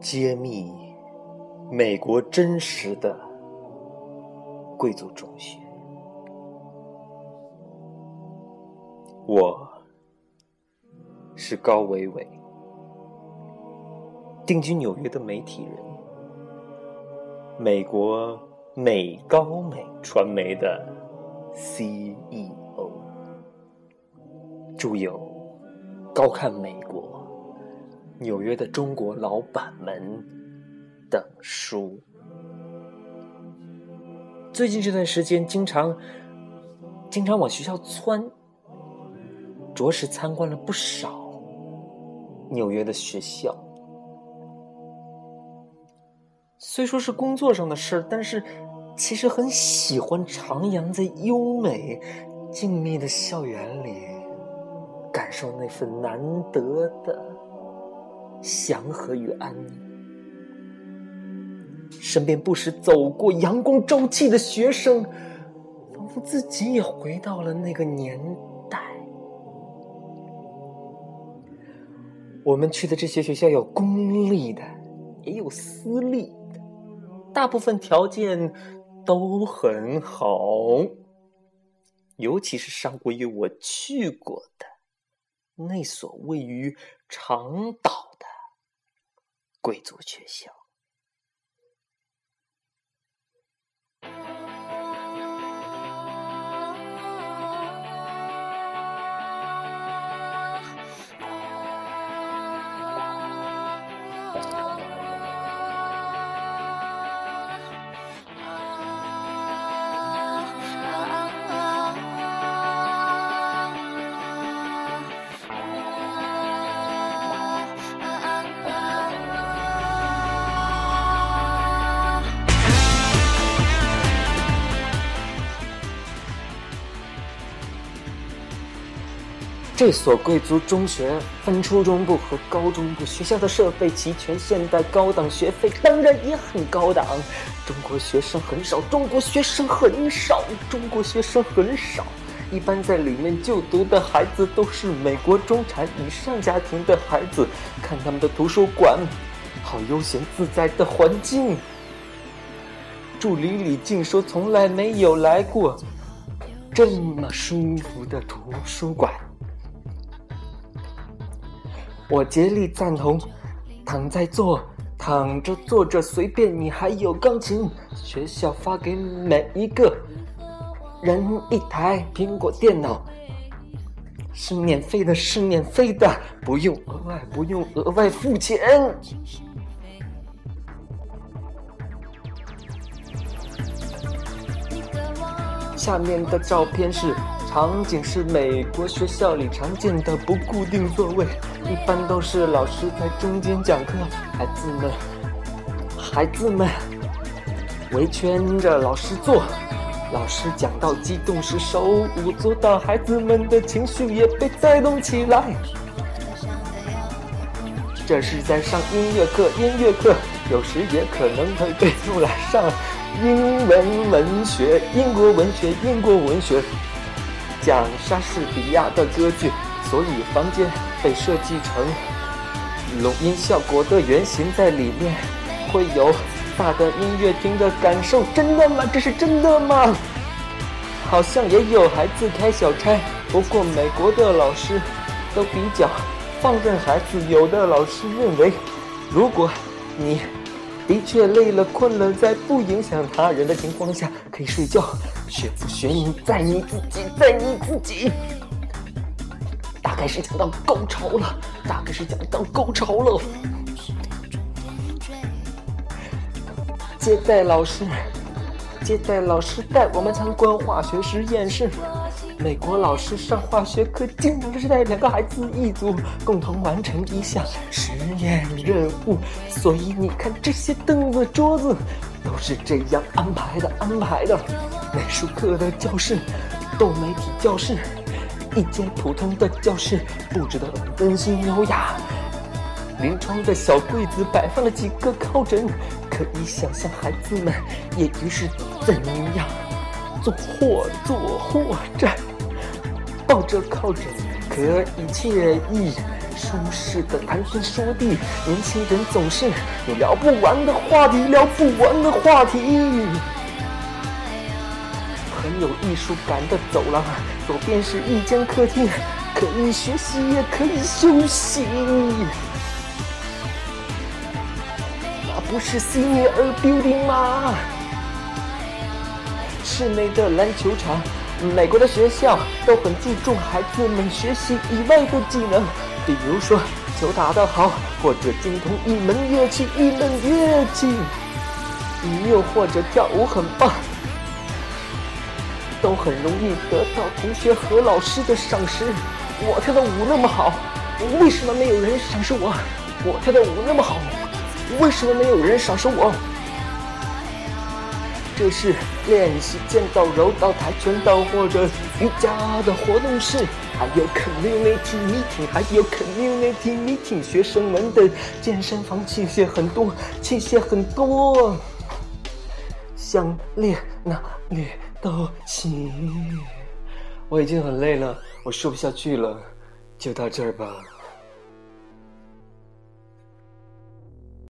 揭秘美国真实的贵族中学。我是高伟伟，定居纽约的媒体人，美国美高美传媒的 CEO，著有《高看美国》。纽约的中国老板们等书，最近这段时间经常经常往学校窜，着实参观了不少纽约的学校。虽说是工作上的事儿，但是其实很喜欢徜徉在优美、静谧的校园里，感受那份难得的。祥和与安宁，身边不时走过阳光朝气的学生，仿佛自己也回到了那个年代。我们去的这些学校有公立的，也有私立的，大部分条件都很好，尤其是上过月我去过的那所位于长岛。贵族学校。这所贵族中学分初中部和高中部，学校的设备齐全、现代、高档，学费当然也很高档。中国学生很少，中国学生很少，中国学生很少。一般在里面就读的孩子都是美国中产以上家庭的孩子。看他们的图书馆，好悠闲自在的环境。助理李静说：“从来没有来过这么舒服的图书馆。”我竭力赞同，躺在坐，躺着坐着随便你，还有钢琴。学校发给每一个人一台苹果电脑，是免费的，是免费的，不用额外，不用额外付钱。下面的照片是。场景是美国学校里常见的不固定座位，一般都是老师在中间讲课，孩子们，孩子们围圈着老师坐。老师讲到激动时手舞足蹈，孩子们的情绪也被带动起来。这是在上音乐课，音乐课有时也可能会被用来上英文文学、英国文学、英国文学。讲莎士比亚的歌剧，所以房间被设计成录音效果的原型，在里面会有大的音乐厅的感受。真的吗？这是真的吗？好像也有孩子开小差，不过美国的老师都比较放任孩子。有的老师认为，如果你的确累了、困了，在不影响他人的情况下，可以睡觉。学不学你在你自己，在你自己。大概是讲到高潮了，大概是讲到高潮了。接待老师，接待老师带我们参观化学实验室。美国老师上化学课经常是带两个孩子一组，共同完成一项实验任务。所以你看，这些凳子、桌子都是这样安排的，安排的。美术课的教室，多媒体教室，一间普通的教室布置得温馨优雅。临窗的小柜子摆放了几个靠枕，可以想象孩子们业余是怎样做或坐或站。抱着靠枕，可以惬意，舒适的谈天说地。年轻人总是有聊不完的话题，聊不完的话题。很有艺术感的走廊，左边是一间客厅，可以学习也可以休息。那不是 Senior Building 吗？室内的篮球场，美国的学校？都很注重孩子们学习以外的技能，比如说球打得好，或者精通一门乐器，一门乐器，又或者跳舞很棒。都很容易得到同学和老师的赏识。我跳的舞那么好，为什么没有人赏识我？我跳的舞那么好，为什么没有人赏识我？这是练习剑道、柔道、跆拳道或者瑜伽的活动室，还有 community meeting，还有 community meeting。学生们的健身房器械很多，器械很多，想练哪里？都行，我已经很累了，我说不下去了，就到这儿吧。